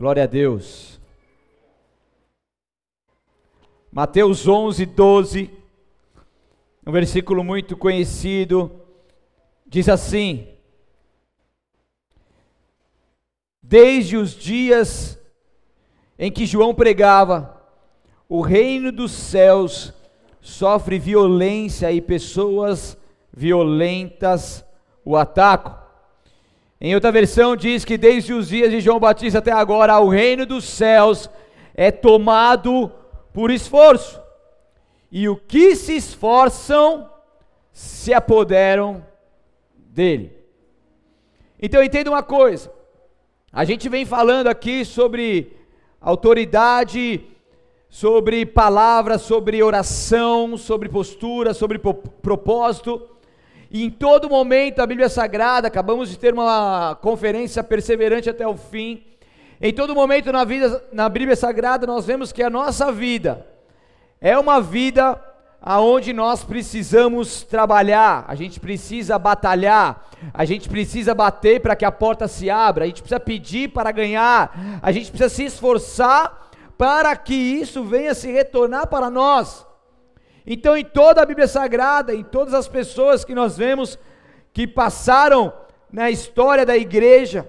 Glória a Deus. Mateus 11, 12, um versículo muito conhecido, diz assim: Desde os dias em que João pregava, o reino dos céus sofre violência e pessoas violentas o atacam. Em outra versão diz que desde os dias de João Batista até agora, o reino dos céus é tomado por esforço. E o que se esforçam se apoderam dele. Então entenda uma coisa. A gente vem falando aqui sobre autoridade, sobre palavras, sobre oração, sobre postura, sobre propósito. E em todo momento a Bíblia Sagrada, acabamos de ter uma conferência perseverante até o fim. Em todo momento na vida, na Bíblia Sagrada, nós vemos que a nossa vida é uma vida aonde nós precisamos trabalhar, a gente precisa batalhar, a gente precisa bater para que a porta se abra, a gente precisa pedir para ganhar, a gente precisa se esforçar para que isso venha se retornar para nós. Então, em toda a Bíblia Sagrada, em todas as pessoas que nós vemos que passaram na história da igreja,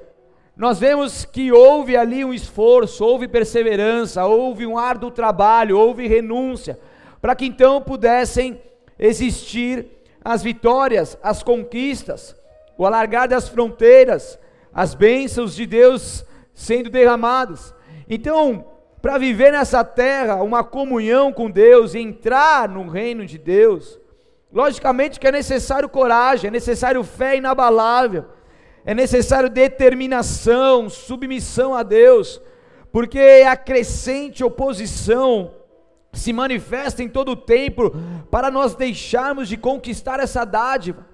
nós vemos que houve ali um esforço, houve perseverança, houve um árduo trabalho, houve renúncia, para que então pudessem existir as vitórias, as conquistas, o alargar das fronteiras, as bênçãos de Deus sendo derramadas. Então, para viver nessa terra uma comunhão com Deus, entrar no reino de Deus, logicamente que é necessário coragem, é necessário fé inabalável, é necessário determinação, submissão a Deus, porque a crescente oposição se manifesta em todo o tempo para nós deixarmos de conquistar essa dádiva.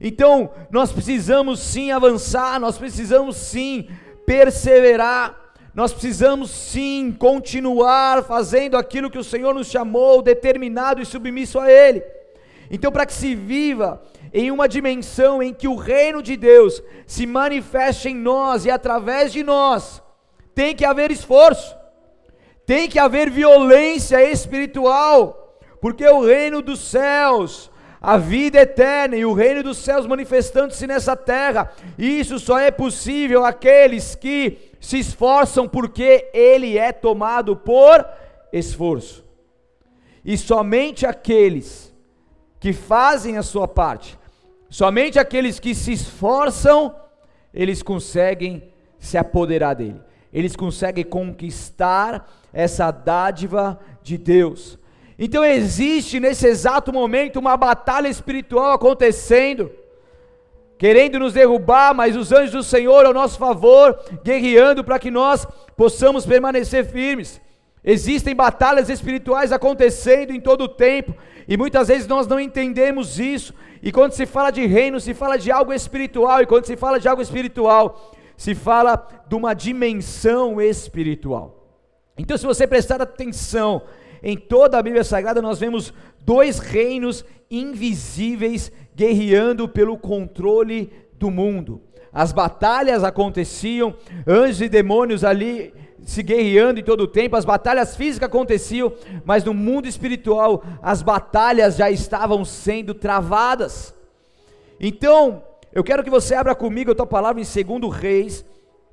Então, nós precisamos sim avançar, nós precisamos sim perseverar, nós precisamos sim continuar fazendo aquilo que o Senhor nos chamou, determinado e submisso a Ele. Então, para que se viva em uma dimensão em que o reino de Deus se manifeste em nós e através de nós, tem que haver esforço, tem que haver violência espiritual, porque o reino dos céus, a vida eterna e o reino dos céus manifestando-se nessa terra, isso só é possível àqueles que se esforçam porque ele é tomado por esforço. E somente aqueles que fazem a sua parte, somente aqueles que se esforçam, eles conseguem se apoderar dele. Eles conseguem conquistar essa dádiva de Deus. Então existe nesse exato momento uma batalha espiritual acontecendo querendo nos derrubar, mas os anjos do Senhor ao nosso favor, guerreando para que nós possamos permanecer firmes. Existem batalhas espirituais acontecendo em todo o tempo, e muitas vezes nós não entendemos isso. E quando se fala de reino, se fala de algo espiritual, e quando se fala de algo espiritual, se fala de uma dimensão espiritual. Então, se você prestar atenção em toda a Bíblia Sagrada, nós vemos dois reinos invisíveis guerreando pelo controle do mundo. As batalhas aconteciam, anjos e demônios ali se guerreando em todo o tempo, as batalhas físicas aconteciam, mas no mundo espiritual as batalhas já estavam sendo travadas. Então, eu quero que você abra comigo a tua palavra em 2 Reis,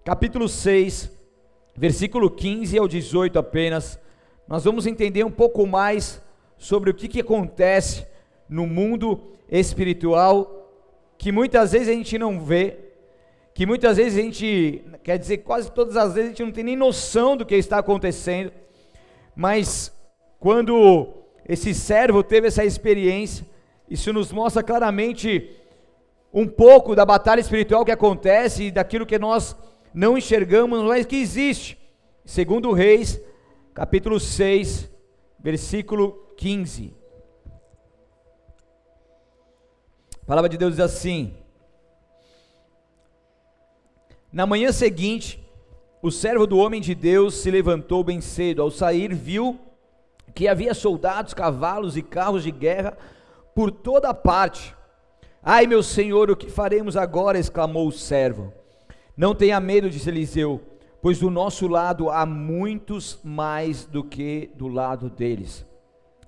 capítulo 6, versículo 15 ao 18 apenas. Nós vamos entender um pouco mais sobre o que, que acontece no mundo espiritual que muitas vezes a gente não vê, que muitas vezes a gente, quer dizer, quase todas as vezes a gente não tem nem noção do que está acontecendo, mas quando esse servo teve essa experiência, isso nos mostra claramente um pouco da batalha espiritual que acontece e daquilo que nós não enxergamos, mas que existe. Segundo Reis, capítulo 6, versículo 15. Palavra de Deus diz assim: Na manhã seguinte, o servo do homem de Deus se levantou bem cedo. Ao sair, viu que havia soldados, cavalos e carros de guerra por toda parte. Ai, meu senhor, o que faremos agora? exclamou o servo. Não tenha medo, disse Eliseu, pois do nosso lado há muitos mais do que do lado deles.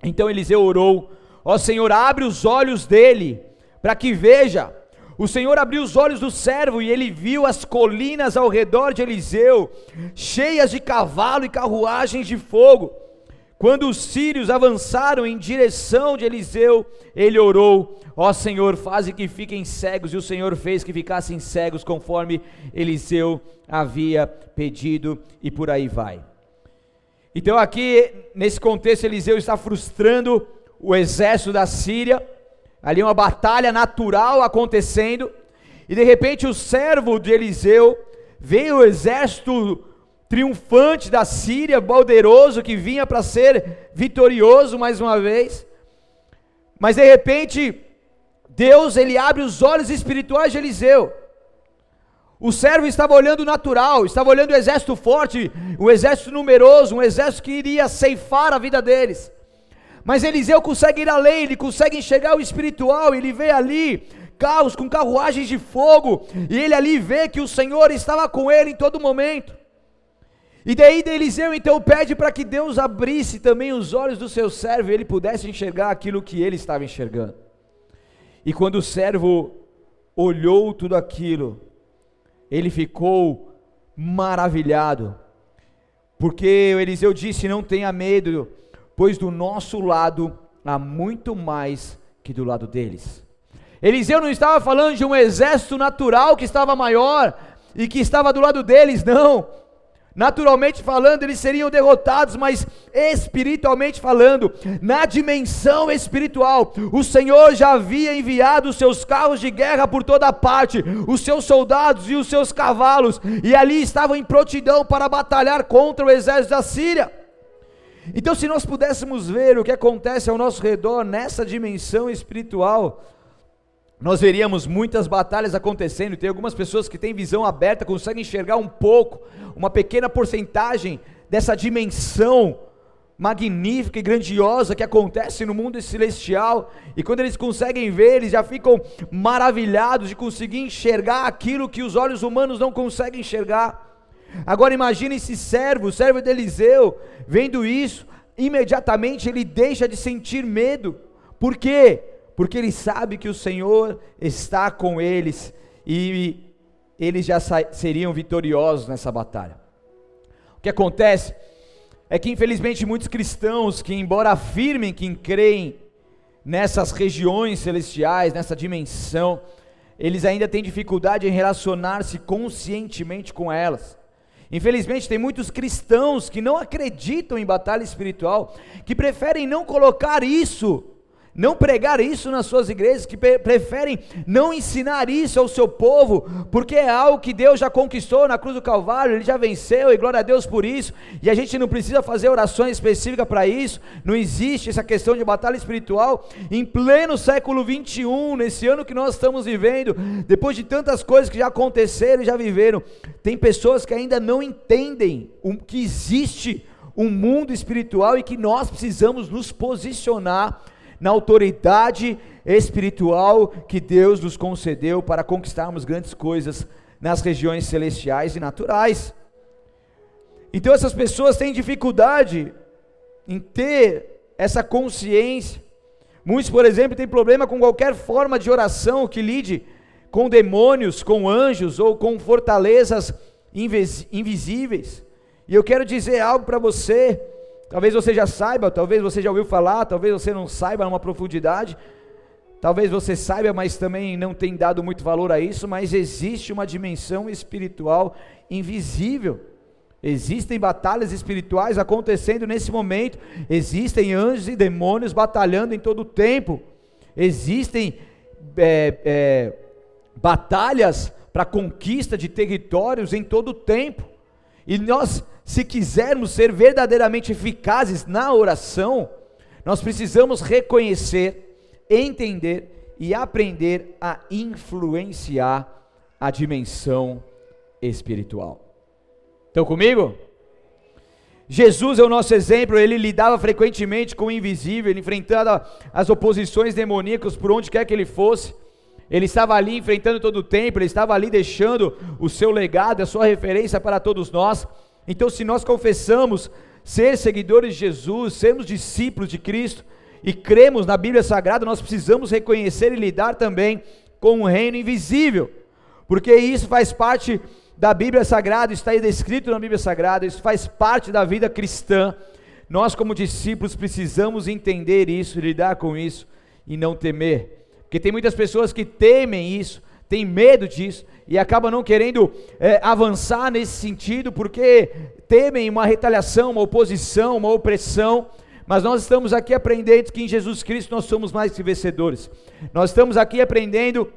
Então Eliseu orou: Ó Senhor, abre os olhos dele, para que veja. O Senhor abriu os olhos do servo e ele viu as colinas ao redor de Eliseu, cheias de cavalo e carruagens de fogo. Quando os sírios avançaram em direção de Eliseu, ele orou: Ó Senhor, faze que fiquem cegos. E o Senhor fez que ficassem cegos, conforme Eliseu havia pedido, e por aí vai. Então, aqui, nesse contexto, Eliseu está frustrando o exército da Síria, ali uma batalha natural acontecendo, e de repente o servo de Eliseu veio o exército triunfante da Síria, poderoso, que vinha para ser vitorioso mais uma vez, mas de repente, Deus ele abre os olhos espirituais de Eliseu, o servo estava olhando o natural, estava olhando o exército forte, o exército numeroso, um exército que iria ceifar a vida deles. Mas Eliseu consegue ir além, ele consegue enxergar o espiritual, ele vê ali carros com carruagens de fogo, e ele ali vê que o Senhor estava com ele em todo momento. E daí Eliseu então pede para que Deus abrisse também os olhos do seu servo e ele pudesse enxergar aquilo que ele estava enxergando. E quando o servo olhou tudo aquilo, ele ficou maravilhado, porque Eliseu disse: Não tenha medo, pois do nosso lado há muito mais que do lado deles. Eliseu não estava falando de um exército natural que estava maior e que estava do lado deles, não. Naturalmente falando, eles seriam derrotados, mas espiritualmente falando, na dimensão espiritual, o Senhor já havia enviado os seus carros de guerra por toda parte, os seus soldados e os seus cavalos, e ali estavam em prontidão para batalhar contra o exército da Síria. Então, se nós pudéssemos ver o que acontece ao nosso redor nessa dimensão espiritual, nós veríamos muitas batalhas acontecendo. Tem algumas pessoas que têm visão aberta, conseguem enxergar um pouco, uma pequena porcentagem dessa dimensão magnífica e grandiosa que acontece no mundo celestial. E quando eles conseguem ver, eles já ficam maravilhados de conseguir enxergar aquilo que os olhos humanos não conseguem enxergar. Agora imagine esse servo, o servo de Eliseu, vendo isso, imediatamente ele deixa de sentir medo. Por quê? porque ele sabe que o Senhor está com eles e eles já seriam vitoriosos nessa batalha. O que acontece é que, infelizmente, muitos cristãos que, embora afirmem que creem nessas regiões celestiais, nessa dimensão, eles ainda têm dificuldade em relacionar-se conscientemente com elas. Infelizmente, tem muitos cristãos que não acreditam em batalha espiritual, que preferem não colocar isso não pregar isso nas suas igrejas, que preferem não ensinar isso ao seu povo, porque é algo que Deus já conquistou na cruz do Calvário, Ele já venceu, e glória a Deus por isso, e a gente não precisa fazer orações específicas para isso, não existe essa questão de batalha espiritual, em pleno século 21, nesse ano que nós estamos vivendo, depois de tantas coisas que já aconteceram e já viveram, tem pessoas que ainda não entendem o que existe um mundo espiritual e que nós precisamos nos posicionar na autoridade espiritual que Deus nos concedeu para conquistarmos grandes coisas nas regiões celestiais e naturais. Então essas pessoas têm dificuldade em ter essa consciência. Muitos, por exemplo, têm problema com qualquer forma de oração que lide com demônios, com anjos ou com fortalezas invisíveis. E eu quero dizer algo para você Talvez você já saiba, talvez você já ouviu falar, talvez você não saiba numa profundidade. Talvez você saiba, mas também não tem dado muito valor a isso, mas existe uma dimensão espiritual invisível. Existem batalhas espirituais acontecendo nesse momento, existem anjos e demônios batalhando em todo o tempo, existem é, é, batalhas para conquista de territórios em todo o tempo, e nós se quisermos ser verdadeiramente eficazes na oração, nós precisamos reconhecer, entender e aprender a influenciar a dimensão espiritual. Estão comigo? Jesus é o nosso exemplo, ele lidava frequentemente com o invisível, ele enfrentava as oposições demoníacas por onde quer que ele fosse. ele estava ali enfrentando todo o tempo, ele estava ali deixando o seu legado, a sua referência para todos nós. Então, se nós confessamos ser seguidores de Jesus, sermos discípulos de Cristo e cremos na Bíblia Sagrada, nós precisamos reconhecer e lidar também com o um reino invisível, porque isso faz parte da Bíblia Sagrada, está descrito na Bíblia Sagrada, isso faz parte da vida cristã. Nós, como discípulos, precisamos entender isso, lidar com isso e não temer, porque tem muitas pessoas que temem isso, têm medo disso e acabam não querendo é, avançar nesse sentido, porque temem uma retaliação, uma oposição, uma opressão. Mas nós estamos aqui aprendendo que em Jesus Cristo nós somos mais que vencedores. Nós estamos aqui aprendendo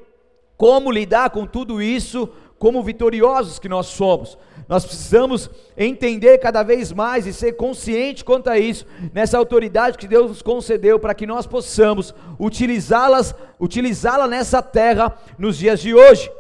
como lidar com tudo isso, como vitoriosos que nós somos. Nós precisamos entender cada vez mais e ser consciente quanto a isso, nessa autoridade que Deus nos concedeu para que nós possamos utilizá-las, utilizá-la nessa terra nos dias de hoje.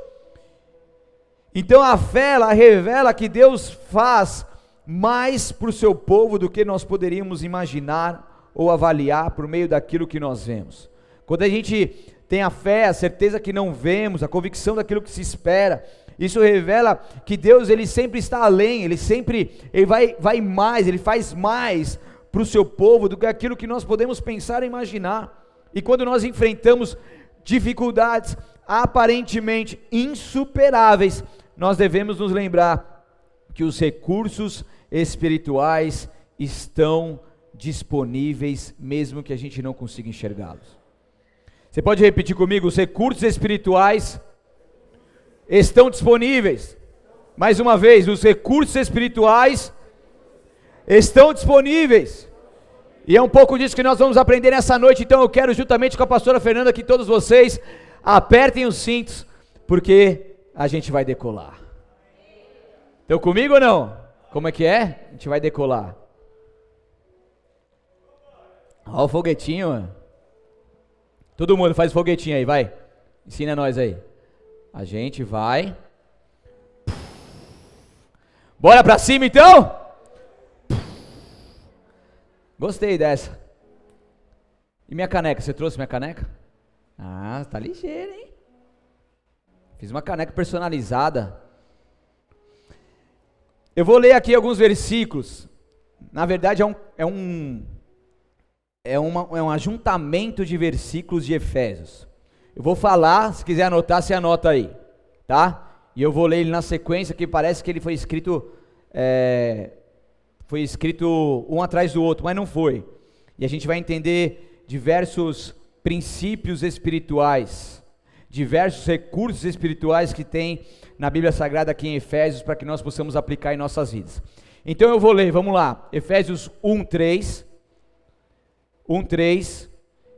Então a fé ela revela que Deus faz mais para o seu povo do que nós poderíamos imaginar ou avaliar por meio daquilo que nós vemos. Quando a gente tem a fé, a certeza que não vemos, a convicção daquilo que se espera, isso revela que Deus ele sempre está além, ele sempre ele vai, vai mais, ele faz mais para o seu povo do que aquilo que nós podemos pensar e imaginar. E quando nós enfrentamos dificuldades aparentemente insuperáveis, nós devemos nos lembrar que os recursos espirituais estão disponíveis, mesmo que a gente não consiga enxergá-los. Você pode repetir comigo? Os recursos espirituais estão disponíveis. Mais uma vez, os recursos espirituais estão disponíveis. E é um pouco disso que nós vamos aprender nessa noite. Então eu quero, juntamente com a pastora Fernanda, que todos vocês apertem os cintos, porque a gente vai decolar. Estão comigo ou não? Como é que é? A gente vai decolar. Olha o foguetinho. Todo mundo faz foguetinho aí, vai. Ensina nós aí. A gente vai. Bora pra cima então? Gostei dessa. E minha caneca? Você trouxe minha caneca? Ah, tá ligeiro, hein? Fiz uma caneca personalizada. Eu vou ler aqui alguns versículos. Na verdade, é um, é um, é uma, é um ajuntamento de versículos de Efésios. Eu vou falar, se quiser anotar, você anota aí, tá? E eu vou ler ele na sequência, que parece que ele foi escrito, é, foi escrito um atrás do outro, mas não foi. E a gente vai entender diversos princípios espirituais, diversos recursos espirituais que tem na Bíblia Sagrada aqui em Efésios, para que nós possamos aplicar em nossas vidas. Então eu vou ler, vamos lá, Efésios 1, 3, 1, 3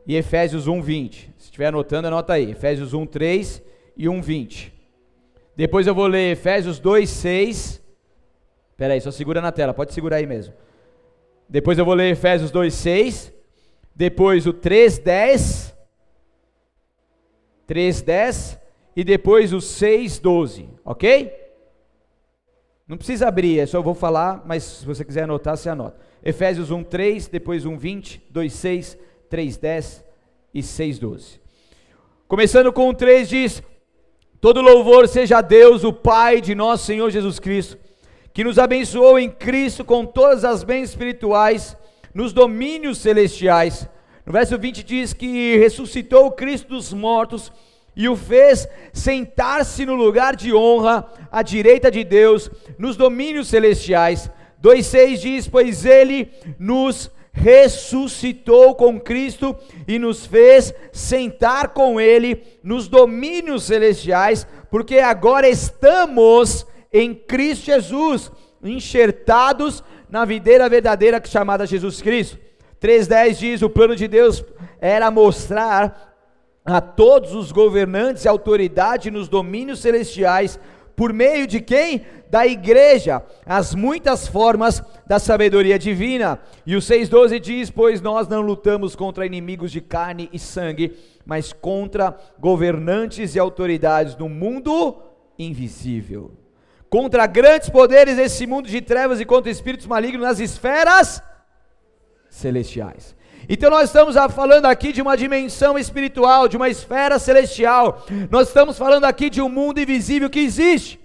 e Efésios 1, 20 estiver anotando, anota aí. Efésios 1, 3 e 1, 20. Depois eu vou ler Efésios 2, 6. Espera aí, só segura na tela, pode segurar aí mesmo. Depois eu vou ler Efésios 2, 6. Depois o 3, 10. 3, 10. E depois o 6, 12. Ok? Não precisa abrir, é só eu vou falar, mas se você quiser anotar, você anota. Efésios 1, 3, depois 1, 20, 2, 6, 3, 10 e 6, 12. Começando com o 3 diz: Todo louvor seja a Deus, o Pai de nosso Senhor Jesus Cristo, que nos abençoou em Cristo com todas as bens espirituais nos domínios celestiais. No verso 20 diz que ressuscitou Cristo dos mortos e o fez sentar-se no lugar de honra à direita de Deus nos domínios celestiais. 2:6 diz: Pois ele nos ressuscitou com Cristo e nos fez sentar com Ele nos domínios celestiais, porque agora estamos em Cristo Jesus, enxertados na videira verdadeira chamada Jesus Cristo. 3,10 diz: o plano de Deus era mostrar a todos os governantes e autoridade nos domínios celestiais por meio de quem? Da igreja, as muitas formas da sabedoria divina. E o 6,12 diz: Pois nós não lutamos contra inimigos de carne e sangue, mas contra governantes e autoridades do mundo invisível, contra grandes poderes desse mundo de trevas e contra espíritos malignos nas esferas celestiais. Então nós estamos falando aqui de uma dimensão espiritual, de uma esfera celestial. Nós estamos falando aqui de um mundo invisível que existe.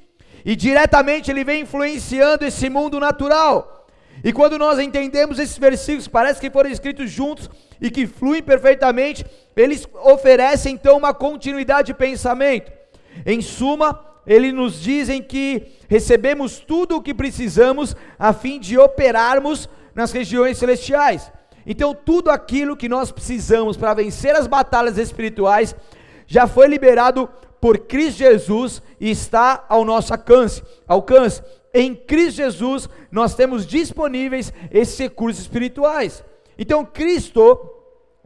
E diretamente ele vem influenciando esse mundo natural. E quando nós entendemos esses versículos, parece que foram escritos juntos e que fluem perfeitamente, eles oferecem então uma continuidade de pensamento. Em suma, eles nos dizem que recebemos tudo o que precisamos a fim de operarmos nas regiões celestiais. Então, tudo aquilo que nós precisamos para vencer as batalhas espirituais já foi liberado por Cristo Jesus e está ao nosso alcance. alcance. Em Cristo Jesus, nós temos disponíveis esses recursos espirituais. Então, Cristo,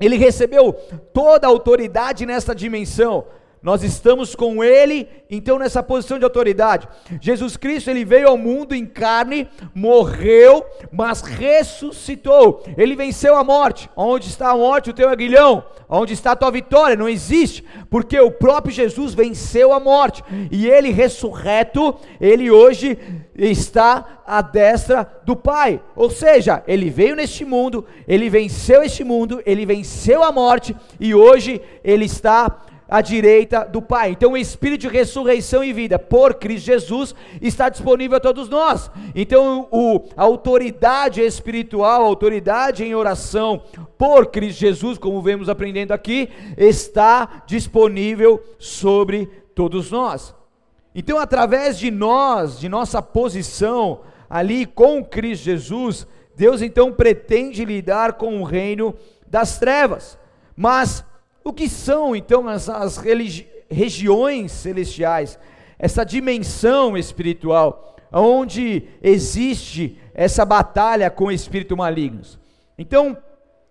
ele recebeu toda a autoridade nessa dimensão. Nós estamos com Ele, então nessa posição de autoridade. Jesus Cristo, Ele veio ao mundo em carne, morreu, mas ressuscitou. Ele venceu a morte. Onde está a morte, o teu aguilhão? Onde está a tua vitória? Não existe, porque o próprio Jesus venceu a morte. E Ele ressurreto, Ele hoje está à destra do Pai. Ou seja, Ele veio neste mundo, Ele venceu este mundo, Ele venceu a morte, e hoje Ele está à direita do Pai. Então o Espírito de ressurreição e vida por Cristo Jesus está disponível a todos nós. Então o, a autoridade espiritual, a autoridade em oração por Cristo Jesus, como vemos aprendendo aqui, está disponível sobre todos nós. Então através de nós, de nossa posição ali com Cristo Jesus, Deus então pretende lidar com o reino das trevas. Mas o que são então as, as regiões celestiais? Essa dimensão espiritual, onde existe essa batalha com espíritos malignos. Então,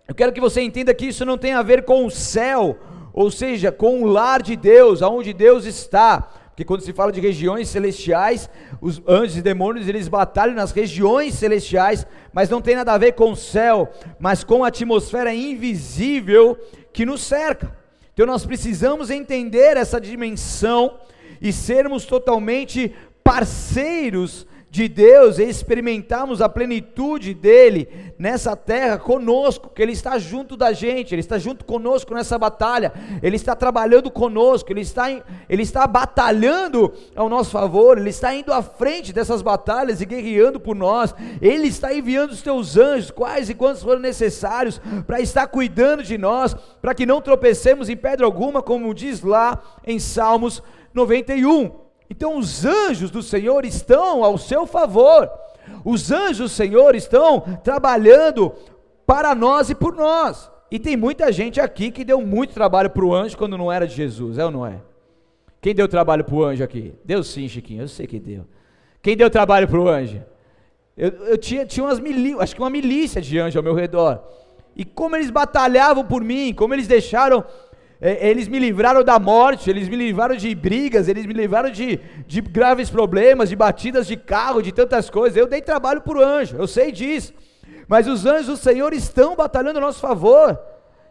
eu quero que você entenda que isso não tem a ver com o céu, ou seja, com o lar de Deus, aonde Deus está. Porque quando se fala de regiões celestiais, os anjos e demônios, eles batalham nas regiões celestiais, mas não tem nada a ver com o céu, mas com a atmosfera invisível que nos cerca. Então nós precisamos entender essa dimensão e sermos totalmente parceiros de Deus e experimentarmos a plenitude dele nessa terra conosco, que ele está junto da gente, ele está junto conosco nessa batalha, ele está trabalhando conosco, ele está, ele está batalhando ao nosso favor, ele está indo à frente dessas batalhas e guerreando por nós, ele está enviando os teus anjos, quais e quantos forem necessários, para estar cuidando de nós, para que não tropecemos em pedra alguma, como diz lá em Salmos 91. Então os anjos do Senhor estão ao seu favor. Os anjos do Senhor estão trabalhando para nós e por nós. E tem muita gente aqui que deu muito trabalho para o anjo quando não era de Jesus, é ou não é? Quem deu trabalho para o anjo aqui? Deu sim, Chiquinho, eu sei que deu. Quem deu trabalho para o anjo? Eu, eu, tinha, tinha umas milícias, acho que uma milícia de anjos ao meu redor. E como eles batalhavam por mim, como eles deixaram eles me livraram da morte, eles me livraram de brigas, eles me livraram de, de graves problemas, de batidas de carro, de tantas coisas. Eu dei trabalho para o anjo, eu sei disso. Mas os anjos do Senhor estão batalhando a nosso favor.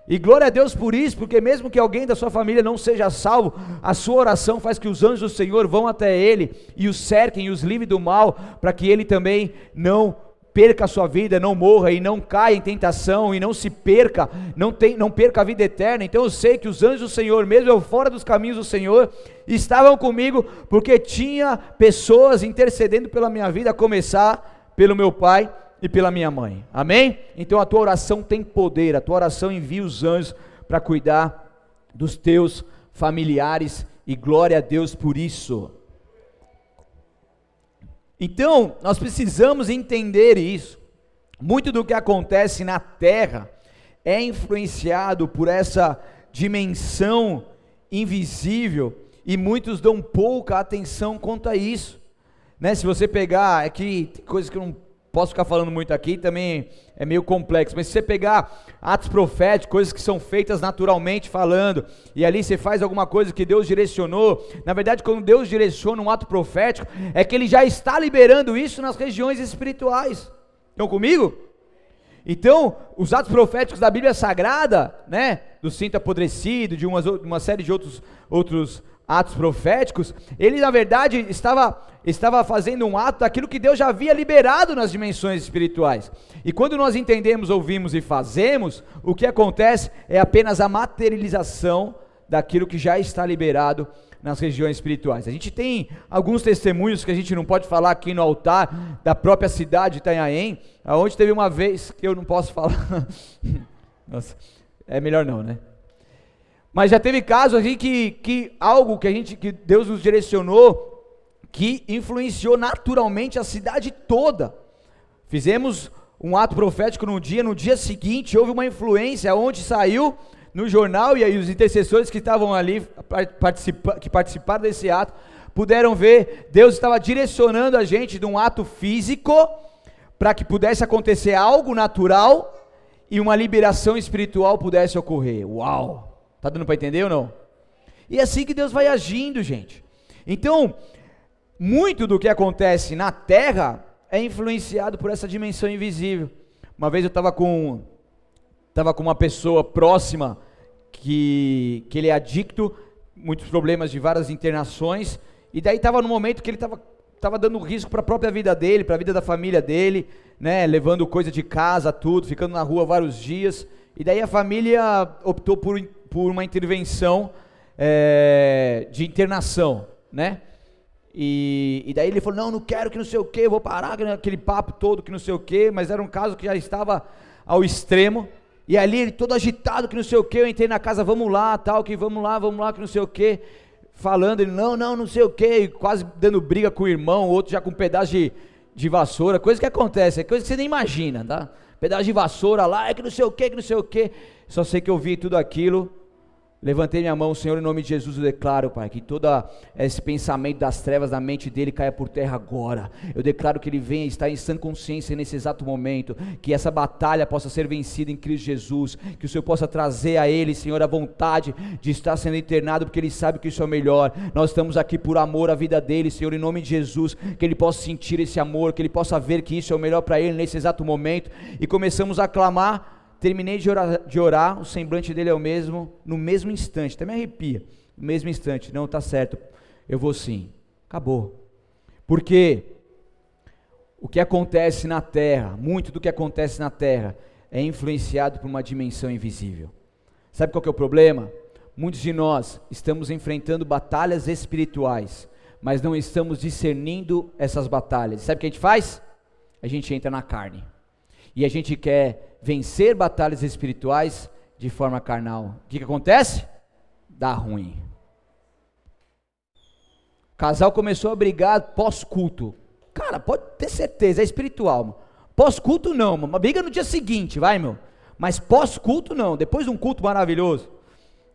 E glória a Deus por isso, porque mesmo que alguém da sua família não seja salvo, a sua oração faz que os anjos do Senhor vão até ele e os cerquem e os livrem do mal, para que ele também não perca a sua vida, não morra e não caia em tentação e não se perca, não, tem, não perca a vida eterna. Então eu sei que os anjos do Senhor, mesmo eu fora dos caminhos do Senhor, estavam comigo porque tinha pessoas intercedendo pela minha vida, a começar pelo meu pai e pela minha mãe. Amém? Então a tua oração tem poder, a tua oração envia os anjos para cuidar dos teus familiares e glória a Deus por isso. Então, nós precisamos entender isso. Muito do que acontece na terra é influenciado por essa dimensão invisível e muitos dão pouca atenção quanto a isso. Né? Se você pegar, é tem coisas que eu não posso ficar falando muito aqui, também é meio complexo, mas se você pegar atos proféticos, coisas que são feitas naturalmente falando, e ali você faz alguma coisa que Deus direcionou, na verdade, quando Deus direciona um ato profético, é que Ele já está liberando isso nas regiões espirituais. Estão comigo? Então, os atos proféticos da Bíblia Sagrada, né, do cinto apodrecido, de uma, uma série de outros, outros atos proféticos, ele na verdade estava estava fazendo um ato daquilo que Deus já havia liberado nas dimensões espirituais. E quando nós entendemos, ouvimos e fazemos, o que acontece é apenas a materialização daquilo que já está liberado nas regiões espirituais. A gente tem alguns testemunhos que a gente não pode falar aqui no altar da própria cidade de Itanhaém, aonde teve uma vez que eu não posso falar. Nossa, é melhor não, né? Mas já teve casos assim que, que algo que a gente que Deus nos direcionou que influenciou naturalmente a cidade toda. Fizemos um ato profético num dia, no dia seguinte houve uma influência onde saiu no jornal e aí os intercessores que estavam ali participa, que participaram desse ato puderam ver Deus estava direcionando a gente de um ato físico para que pudesse acontecer algo natural e uma liberação espiritual pudesse ocorrer. Uau! Tá dando para entender ou não? E é assim que Deus vai agindo, gente. Então, muito do que acontece na terra é influenciado por essa dimensão invisível. Uma vez eu estava com, tava com uma pessoa próxima que, que ele é adicto, muitos problemas de várias internações, e daí estava no momento que ele estava tava dando risco para a própria vida dele, para a vida da família dele, né, levando coisa de casa, tudo, ficando na rua vários dias. E daí a família optou por, por uma intervenção é, de internação, né? E, e, daí ele falou: Não, não quero que não sei o que, vou parar, aquele papo todo que não sei o que, mas era um caso que já estava ao extremo. E ali ele todo agitado que não sei o que, eu entrei na casa, vamos lá, tal, que vamos lá, vamos lá, que não sei o que, falando, ele, não, não, não sei o que, quase dando briga com o irmão, outro já com um pedaço de, de vassoura, coisa que acontece, é coisa que você nem imagina, tá? Pedaço de vassoura lá, é que não sei o que, que não sei o que, só sei que eu vi tudo aquilo, Levantei minha mão, Senhor, em nome de Jesus, eu declaro, Pai, que todo esse pensamento das trevas na mente dele caia por terra agora. Eu declaro que ele venha estar em sã consciência nesse exato momento, que essa batalha possa ser vencida em Cristo Jesus, que o Senhor possa trazer a ele, Senhor, a vontade de estar sendo internado, porque ele sabe que isso é o melhor. Nós estamos aqui por amor à vida dele, Senhor, em nome de Jesus, que ele possa sentir esse amor, que ele possa ver que isso é o melhor para ele nesse exato momento, e começamos a clamar Terminei de orar, de orar, o semblante dele é o mesmo, no mesmo instante, até me arrepia, no mesmo instante, não, está certo, eu vou sim, acabou. Porque o que acontece na terra, muito do que acontece na terra, é influenciado por uma dimensão invisível. Sabe qual é o problema? Muitos de nós estamos enfrentando batalhas espirituais, mas não estamos discernindo essas batalhas. Sabe o que a gente faz? A gente entra na carne. E a gente quer vencer batalhas espirituais de forma carnal. O que, que acontece? Dá ruim. O casal começou a brigar pós-culto. Cara, pode ter certeza, é espiritual. Pós-culto não, uma briga no dia seguinte, vai, meu. Mas pós-culto não, depois de um culto maravilhoso,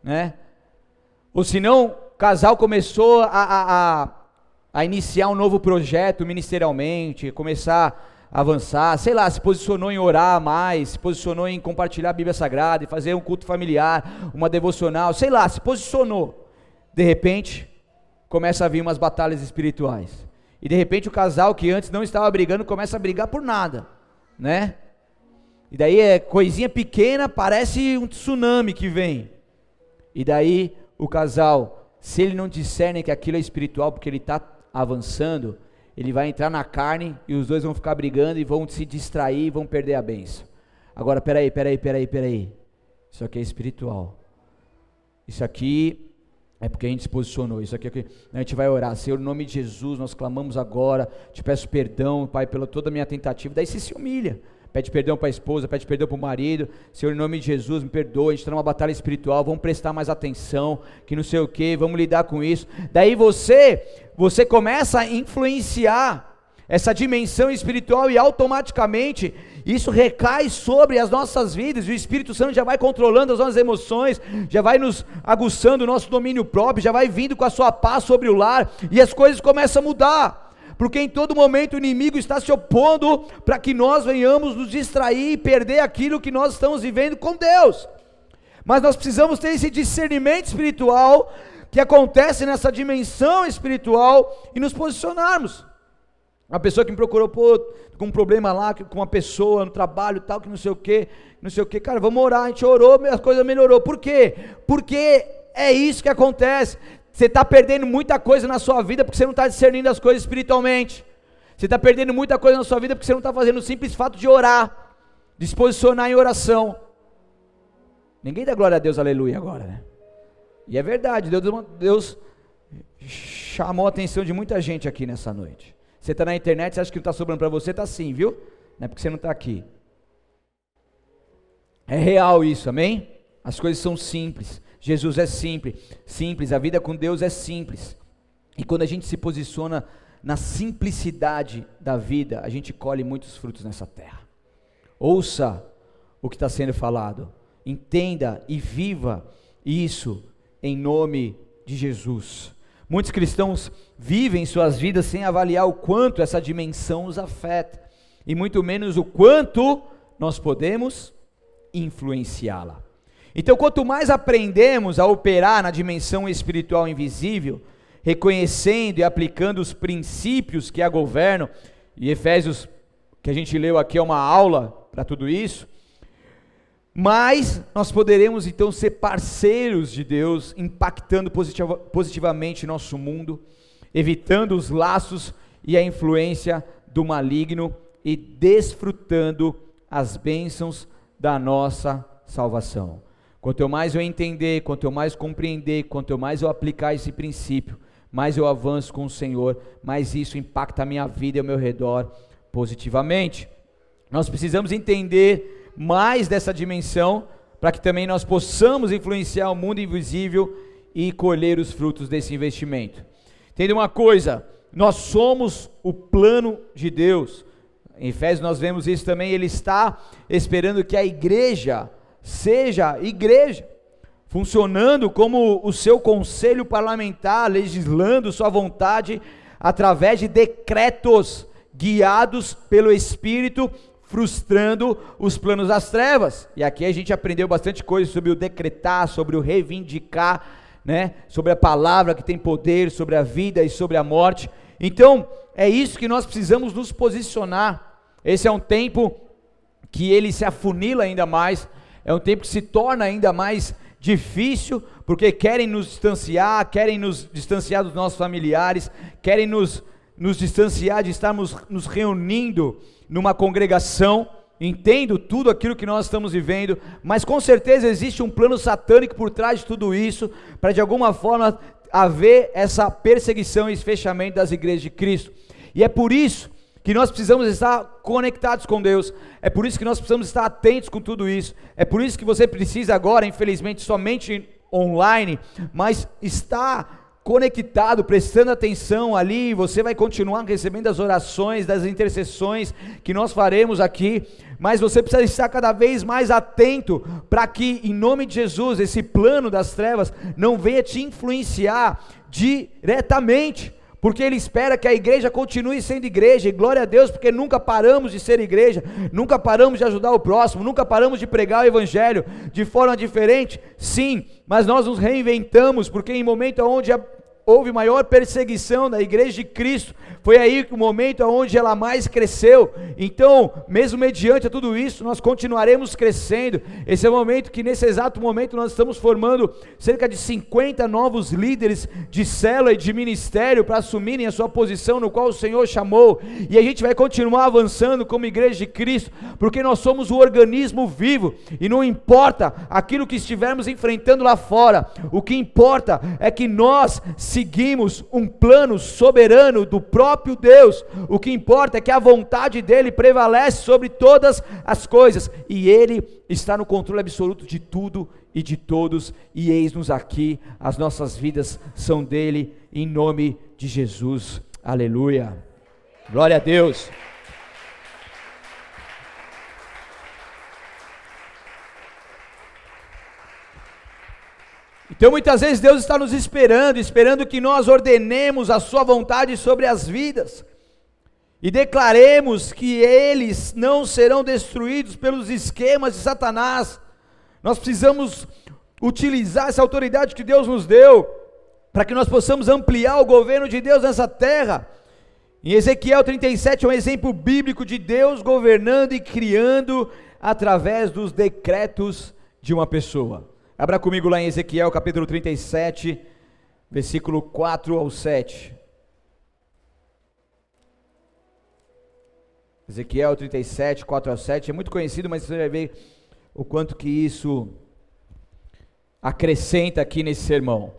né? Ou senão, o casal começou a, a, a, a iniciar um novo projeto ministerialmente, começar avançar, sei lá, se posicionou em orar mais, se posicionou em compartilhar a Bíblia Sagrada e fazer um culto familiar, uma devocional, sei lá, se posicionou. De repente, começa a vir umas batalhas espirituais. E de repente o casal que antes não estava brigando começa a brigar por nada, né? E daí é coisinha pequena, parece um tsunami que vem. E daí o casal, se ele não discerne que aquilo é espiritual porque ele está avançando, ele vai entrar na carne e os dois vão ficar brigando e vão se distrair e vão perder a benção. Agora, peraí, peraí, peraí, peraí. Isso aqui é espiritual. Isso aqui é porque a gente se posicionou. Isso aqui é que a gente vai orar. Senhor, em nome de Jesus, nós clamamos agora. Te peço perdão, Pai, pela toda a minha tentativa. Daí você se humilha. Pede perdão para a esposa, pede perdão para o marido. Senhor, em nome de Jesus, me perdoe. A gente está numa batalha espiritual. Vamos prestar mais atenção. Que não sei o que. Vamos lidar com isso. Daí você, você começa a influenciar essa dimensão espiritual e automaticamente isso recai sobre as nossas vidas, e o Espírito Santo já vai controlando as nossas emoções, já vai nos aguçando o nosso domínio próprio, já vai vindo com a sua paz sobre o lar, e as coisas começam a mudar porque em todo momento o inimigo está se opondo para que nós venhamos nos distrair e perder aquilo que nós estamos vivendo com Deus. Mas nós precisamos ter esse discernimento espiritual que acontece nessa dimensão espiritual e nos posicionarmos. Uma pessoa que me procurou pô, com um problema lá, com uma pessoa no trabalho tal, que não sei o que, não sei o que, cara, vamos orar, a gente orou, a coisa melhorou. Por quê? Porque é isso que acontece. Você está perdendo muita coisa na sua vida porque você não está discernindo as coisas espiritualmente. Você está perdendo muita coisa na sua vida porque você não está fazendo o simples fato de orar, de se posicionar em oração. Ninguém dá glória a Deus, aleluia, agora, né? E é verdade, Deus, Deus chamou a atenção de muita gente aqui nessa noite. Você está na internet, você acha que não está sobrando para você? Está sim, viu? Não é porque você não está aqui. É real isso, amém? As coisas são simples. Jesus é simples, simples. A vida com Deus é simples. E quando a gente se posiciona na simplicidade da vida, a gente colhe muitos frutos nessa terra. Ouça o que está sendo falado, entenda e viva isso em nome de Jesus. Muitos cristãos vivem suas vidas sem avaliar o quanto essa dimensão os afeta, e muito menos o quanto nós podemos influenciá-la. Então, quanto mais aprendemos a operar na dimensão espiritual invisível, reconhecendo e aplicando os princípios que a governam, e Efésios, que a gente leu aqui, é uma aula para tudo isso, mais nós poderemos então ser parceiros de Deus, impactando positiva, positivamente nosso mundo, evitando os laços e a influência do maligno e desfrutando as bênçãos da nossa salvação. Quanto mais eu entender, quanto eu mais compreender, quanto mais eu aplicar esse princípio, mais eu avanço com o Senhor, mais isso impacta a minha vida e ao meu redor positivamente. Nós precisamos entender mais dessa dimensão para que também nós possamos influenciar o mundo invisível e colher os frutos desse investimento. Entenda uma coisa, nós somos o plano de Deus. Em Efésios nós vemos isso também, ele está esperando que a igreja seja igreja, funcionando como o seu conselho parlamentar, legislando sua vontade através de decretos guiados pelo Espírito, frustrando os planos das trevas. E aqui a gente aprendeu bastante coisa sobre o decretar, sobre o reivindicar, né? Sobre a palavra que tem poder, sobre a vida e sobre a morte. Então, é isso que nós precisamos nos posicionar. Esse é um tempo que ele se afunila ainda mais é um tempo que se torna ainda mais difícil, porque querem nos distanciar, querem nos distanciar dos nossos familiares, querem nos, nos distanciar de estarmos nos reunindo numa congregação. Entendo tudo aquilo que nós estamos vivendo, mas com certeza existe um plano satânico por trás de tudo isso, para de alguma forma haver essa perseguição e esse fechamento das igrejas de Cristo. E é por isso que nós precisamos estar conectados com Deus, é por isso que nós precisamos estar atentos com tudo isso, é por isso que você precisa agora, infelizmente, somente online, mas estar conectado, prestando atenção ali, você vai continuar recebendo as orações, das intercessões que nós faremos aqui, mas você precisa estar cada vez mais atento para que, em nome de Jesus, esse plano das trevas não venha te influenciar diretamente porque ele espera que a igreja continue sendo igreja, e glória a Deus, porque nunca paramos de ser igreja, nunca paramos de ajudar o próximo, nunca paramos de pregar o evangelho de forma diferente, sim, mas nós nos reinventamos, porque em momento onde houve maior perseguição da igreja de Cristo, foi aí o momento onde ela mais cresceu. Então, mesmo mediante a tudo isso, nós continuaremos crescendo. Esse é o momento que, nesse exato momento, nós estamos formando cerca de 50 novos líderes de célula e de ministério para assumirem a sua posição no qual o Senhor chamou. E a gente vai continuar avançando como igreja de Cristo, porque nós somos o organismo vivo e não importa aquilo que estivermos enfrentando lá fora, o que importa é que nós seguimos um plano soberano do próprio Deus. O que importa é que a vontade dele prevalece sobre todas as coisas e ele está no controle absoluto de tudo e de todos. E eis-nos aqui, as nossas vidas são dele, em nome de Jesus. Aleluia. Glória a Deus. Então muitas vezes Deus está nos esperando, esperando que nós ordenemos a Sua vontade sobre as vidas e declaremos que eles não serão destruídos pelos esquemas de Satanás. Nós precisamos utilizar essa autoridade que Deus nos deu para que nós possamos ampliar o governo de Deus nessa terra. Em Ezequiel 37 é um exemplo bíblico de Deus governando e criando através dos decretos de uma pessoa. Abra comigo lá em Ezequiel capítulo 37, versículo 4 ao 7. Ezequiel 37, 4 ao 7, é muito conhecido, mas você vai ver o quanto que isso acrescenta aqui nesse sermão.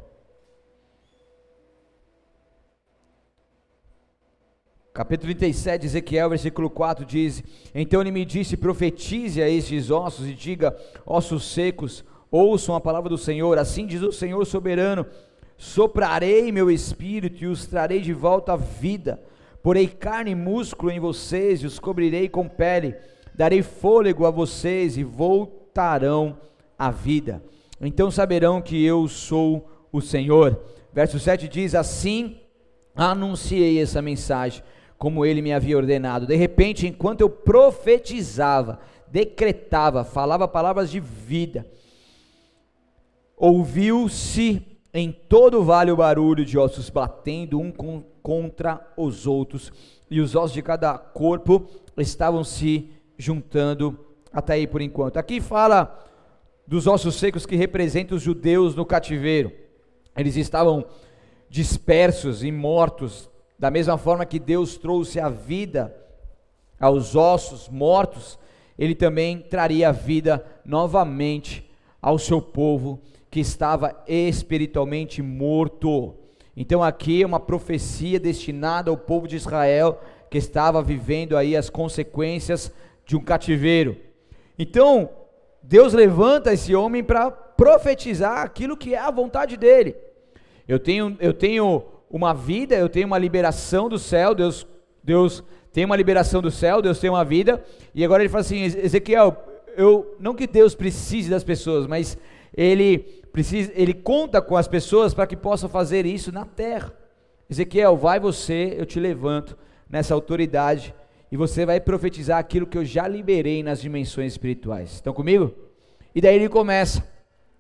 Capítulo 37, Ezequiel, versículo 4 diz: Então ele me disse: Profetize a estes ossos e diga, ossos secos, ouçam a palavra do Senhor. Assim diz o Senhor soberano: Soprarei meu espírito e os trarei de volta à vida Porei carne e músculo em vocês e os cobrirei com pele. Darei fôlego a vocês e voltarão à vida. Então saberão que eu sou o Senhor. Verso 7 diz: Assim anunciei essa mensagem, como ele me havia ordenado. De repente, enquanto eu profetizava, decretava, falava palavras de vida, ouviu-se em todo o vale o barulho de ossos batendo um contra os outros, e os ossos de cada corpo estavam se juntando até aí por enquanto. Aqui fala dos ossos secos que representam os judeus no cativeiro. Eles estavam dispersos e mortos, da mesma forma que Deus trouxe a vida aos ossos mortos, ele também traria a vida novamente ao seu povo que estava espiritualmente morto. Então aqui é uma profecia destinada ao povo de Israel que estava vivendo aí as consequências de um cativeiro. Então, Deus levanta esse homem para profetizar aquilo que é a vontade dele. Eu tenho, eu tenho uma vida, eu tenho uma liberação do céu, Deus, Deus tem uma liberação do céu, Deus tem uma vida, e agora ele fala assim, Ezequiel, eu, não que Deus precise das pessoas, mas ele precisa, ele conta com as pessoas para que possam fazer isso na terra. Ezequiel, vai você, eu te levanto nessa autoridade e você vai profetizar aquilo que eu já liberei nas dimensões espirituais. Estão comigo? E daí ele começa,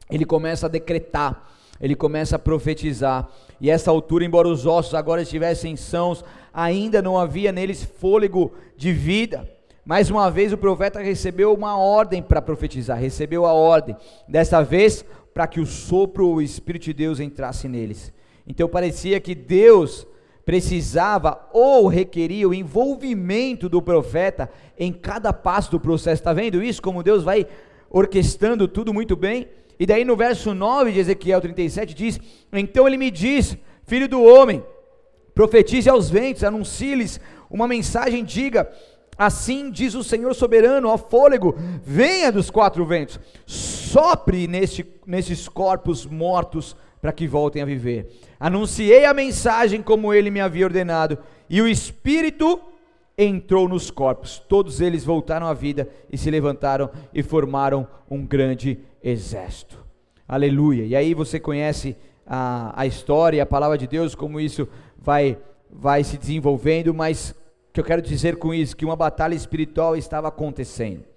ele começa a decretar, ele começa a profetizar. E essa altura, embora os ossos agora estivessem sãos, ainda não havia neles fôlego de vida. Mais uma vez o profeta recebeu uma ordem para profetizar, recebeu a ordem. Dessa vez, para que o sopro, o Espírito de Deus entrasse neles. Então parecia que Deus precisava ou requeria o envolvimento do profeta em cada passo do processo. Está vendo isso? Como Deus vai orquestrando tudo muito bem. E daí no verso 9 de Ezequiel 37 diz: Então ele me diz, filho do homem, profetize aos ventos, anuncie-lhes uma mensagem, diga: Assim diz o Senhor soberano ao fôlego: venha dos quatro ventos, sopre nesses corpos mortos para que voltem a viver. Anunciei a mensagem como ele me havia ordenado, e o Espírito entrou nos corpos. Todos eles voltaram à vida e se levantaram e formaram um grande exército. Aleluia. E aí você conhece a, a história a palavra de Deus, como isso vai, vai se desenvolvendo, mas que eu quero dizer com isso? Que uma batalha espiritual estava acontecendo.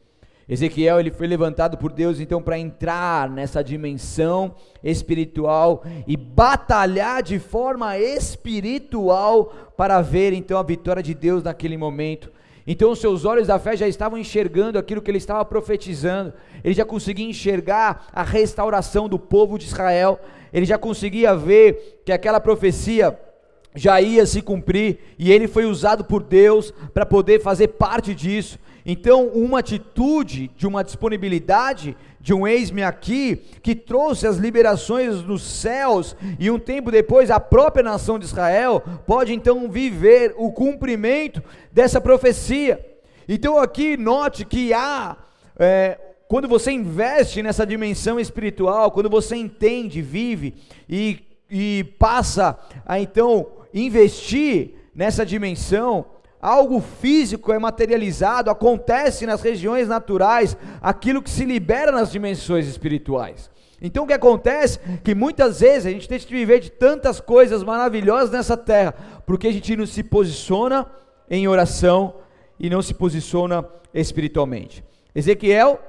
Ezequiel ele foi levantado por Deus então para entrar nessa dimensão espiritual e batalhar de forma espiritual para ver então a vitória de Deus naquele momento. Então os seus olhos da fé já estavam enxergando aquilo que ele estava profetizando. Ele já conseguia enxergar a restauração do povo de Israel. Ele já conseguia ver que aquela profecia já ia se cumprir e ele foi usado por Deus para poder fazer parte disso. Então, uma atitude de uma disponibilidade de um ex-me aqui, que trouxe as liberações dos céus, e um tempo depois a própria nação de Israel pode então viver o cumprimento dessa profecia. Então, aqui note que há, é, quando você investe nessa dimensão espiritual, quando você entende, vive e, e passa a então investir nessa dimensão, algo físico é materializado, acontece nas regiões naturais, aquilo que se libera nas dimensões espirituais. Então o que acontece? Que muitas vezes a gente tem que viver de tantas coisas maravilhosas nessa terra, porque a gente não se posiciona em oração e não se posiciona espiritualmente. Ezequiel,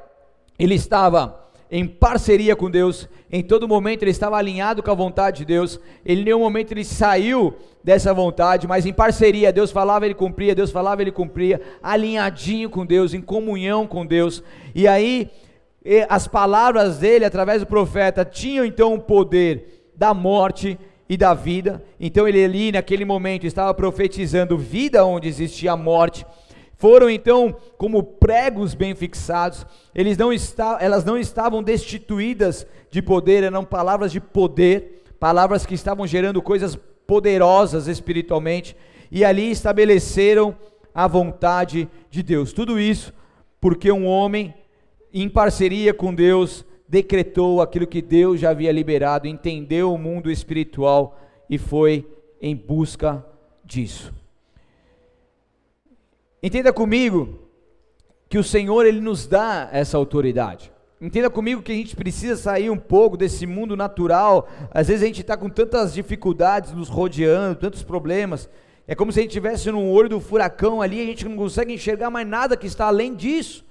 ele estava em parceria com Deus, em todo momento ele estava alinhado com a vontade de Deus, ele, em nenhum momento ele saiu dessa vontade, mas em parceria, Deus falava, ele cumpria, Deus falava, ele cumpria, alinhadinho com Deus, em comunhão com Deus, e aí as palavras dele, através do profeta, tinham então o poder da morte e da vida. Então ele ali naquele momento estava profetizando vida onde existia morte. Foram então como pregos bem fixados. Eles não está, elas não estavam destituídas de poder, eram palavras de poder, palavras que estavam gerando coisas poderosas espiritualmente. E ali estabeleceram a vontade de Deus. Tudo isso porque um homem, em parceria com Deus, decretou aquilo que Deus já havia liberado, entendeu o mundo espiritual e foi em busca disso. Entenda comigo que o Senhor ele nos dá essa autoridade. Entenda comigo que a gente precisa sair um pouco desse mundo natural. Às vezes a gente está com tantas dificuldades nos rodeando, tantos problemas. É como se a gente estivesse no olho do furacão ali, a gente não consegue enxergar mais nada que está além disso.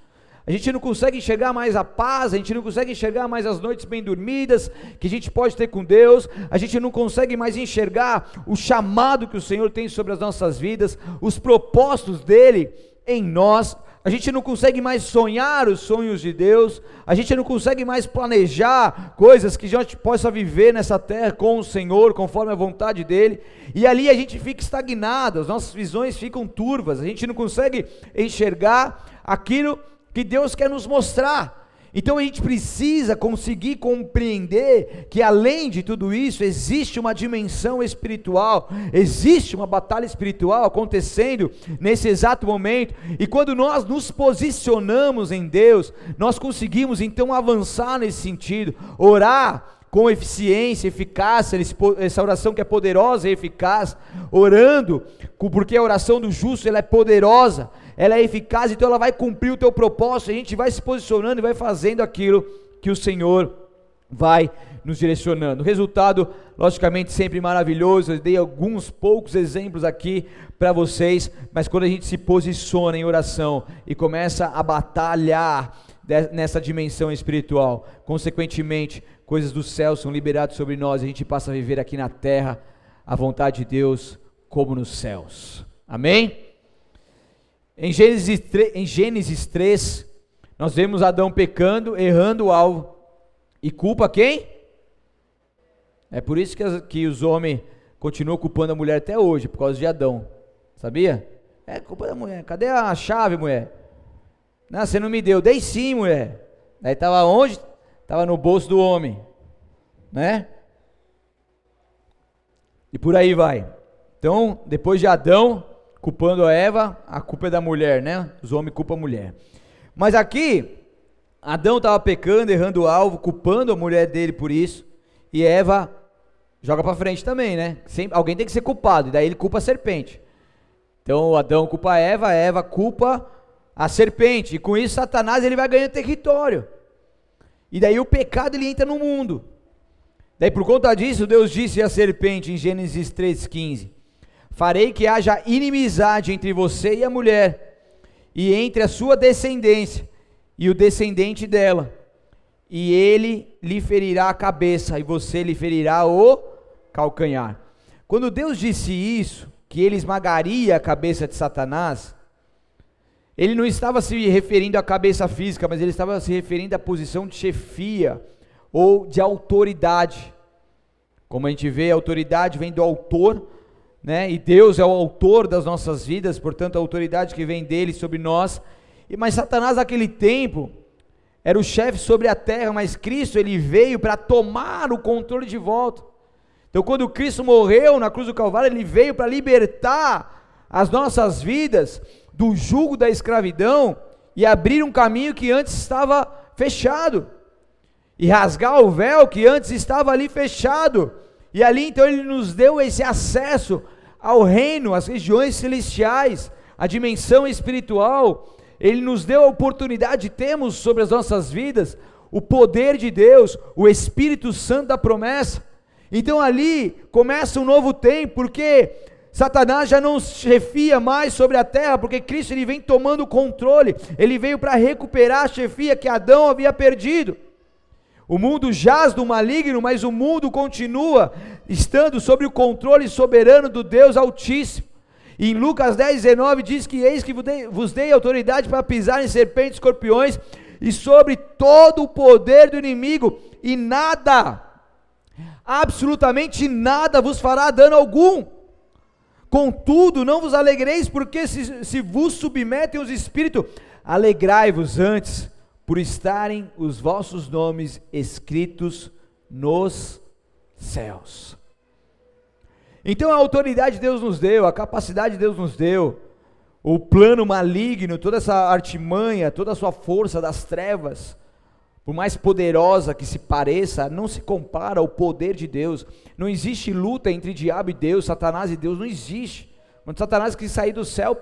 A gente não consegue enxergar mais a paz, a gente não consegue enxergar mais as noites bem dormidas que a gente pode ter com Deus, a gente não consegue mais enxergar o chamado que o Senhor tem sobre as nossas vidas, os propósitos dele em nós. A gente não consegue mais sonhar os sonhos de Deus, a gente não consegue mais planejar coisas que a gente possa viver nessa terra com o Senhor, conforme a vontade dEle, e ali a gente fica estagnado, as nossas visões ficam turvas, a gente não consegue enxergar aquilo que Deus quer nos mostrar. Então a gente precisa conseguir compreender que além de tudo isso, existe uma dimensão espiritual, existe uma batalha espiritual acontecendo nesse exato momento, e quando nós nos posicionamos em Deus, nós conseguimos então avançar nesse sentido, orar com eficiência, eficácia, essa oração que é poderosa e eficaz, orando, porque a oração do justo ela é poderosa, ela é eficaz, então ela vai cumprir o teu propósito, a gente vai se posicionando e vai fazendo aquilo que o Senhor vai nos direcionando. Resultado, logicamente, sempre maravilhoso. Eu dei alguns poucos exemplos aqui para vocês, mas quando a gente se posiciona em oração e começa a batalhar nessa dimensão espiritual, consequentemente, coisas do céu são liberadas sobre nós e a gente passa a viver aqui na terra a vontade de Deus como nos céus. Amém? Em Gênesis, 3, em Gênesis 3, nós vemos Adão pecando, errando o alvo. E culpa quem? É por isso que, as, que os homens continuam culpando a mulher até hoje, por causa de Adão. Sabia? É culpa da mulher. Cadê a chave, mulher? Não, você não me deu. Dei sim, mulher. Daí estava onde? Estava no bolso do homem. Né? E por aí vai. Então, depois de Adão, culpando a Eva, a culpa é da mulher, né? Os homens culpam a mulher. Mas aqui, Adão estava pecando, errando o alvo, culpando a mulher dele por isso, e Eva joga para frente também, né? Sempre, alguém tem que ser culpado, e daí ele culpa a serpente. Então Adão culpa a Eva, a Eva culpa a serpente, e com isso Satanás ele vai ganhando território. E daí o pecado ele entra no mundo. Daí por conta disso, Deus disse à serpente em Gênesis 3,15: Farei que haja inimizade entre você e a mulher, e entre a sua descendência e o descendente dela, e ele lhe ferirá a cabeça, e você lhe ferirá o calcanhar. Quando Deus disse isso, que ele esmagaria a cabeça de Satanás, ele não estava se referindo à cabeça física, mas ele estava se referindo à posição de chefia ou de autoridade. Como a gente vê, a autoridade vem do autor né? E Deus é o autor das nossas vidas, portanto a autoridade que vem dele sobre nós. E mas Satanás naquele tempo era o chefe sobre a terra, mas Cristo ele veio para tomar o controle de volta. Então quando Cristo morreu na cruz do Calvário, ele veio para libertar as nossas vidas do jugo da escravidão e abrir um caminho que antes estava fechado. E rasgar o véu que antes estava ali fechado. E ali então ele nos deu esse acesso ao reino, às regiões celestiais, à dimensão espiritual. Ele nos deu a oportunidade de termos sobre as nossas vidas o poder de Deus, o Espírito Santo da promessa. Então ali começa um novo tempo, porque Satanás já não chefia mais sobre a terra, porque Cristo ele vem tomando o controle, ele veio para recuperar a chefia que Adão havia perdido. O mundo jaz do maligno, mas o mundo continua estando sob o controle soberano do Deus Altíssimo. E em Lucas 10, 19 diz que eis que vos dei autoridade para pisar em serpentes, escorpiões e sobre todo o poder do inimigo, e nada, absolutamente nada vos fará dano algum. Contudo, não vos alegreis, porque se, se vos submetem os espíritos, alegrai-vos antes por estarem os vossos nomes escritos nos céus. Então a autoridade Deus nos deu, a capacidade Deus nos deu, o plano maligno, toda essa artimanha, toda a sua força das trevas, por mais poderosa que se pareça, não se compara ao poder de Deus. Não existe luta entre diabo e Deus, Satanás e Deus, não existe. Quando Satanás quis sair do céu,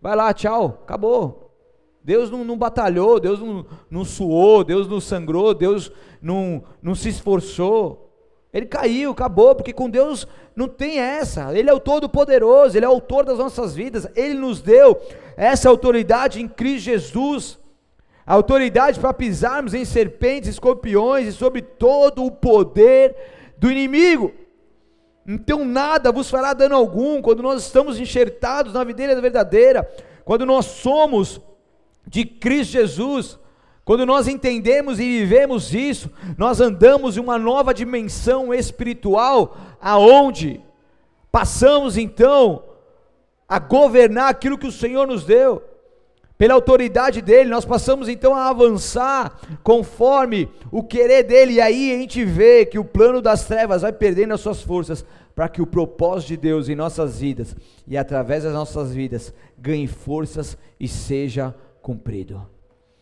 vai lá, tchau, acabou. Deus não, não batalhou, Deus não, não, suou, Deus não sangrou, Deus não, não se esforçou. Ele caiu, acabou, porque com Deus não tem essa. Ele é o Todo-Poderoso, Ele é o autor das nossas vidas. Ele nos deu essa autoridade em Cristo Jesus autoridade para pisarmos em serpentes, escorpiões e sobre todo o poder do inimigo. Então nada vos fará dano algum quando nós estamos enxertados na videira verdadeira, quando nós somos de Cristo Jesus, quando nós entendemos e vivemos isso, nós andamos em uma nova dimensão espiritual, aonde passamos então a governar aquilo que o Senhor nos deu. Pela autoridade dele, nós passamos então a avançar conforme o querer dele, e aí a gente vê que o plano das trevas vai perdendo as suas forças, para que o propósito de Deus em nossas vidas e através das nossas vidas ganhe forças e seja cumprido.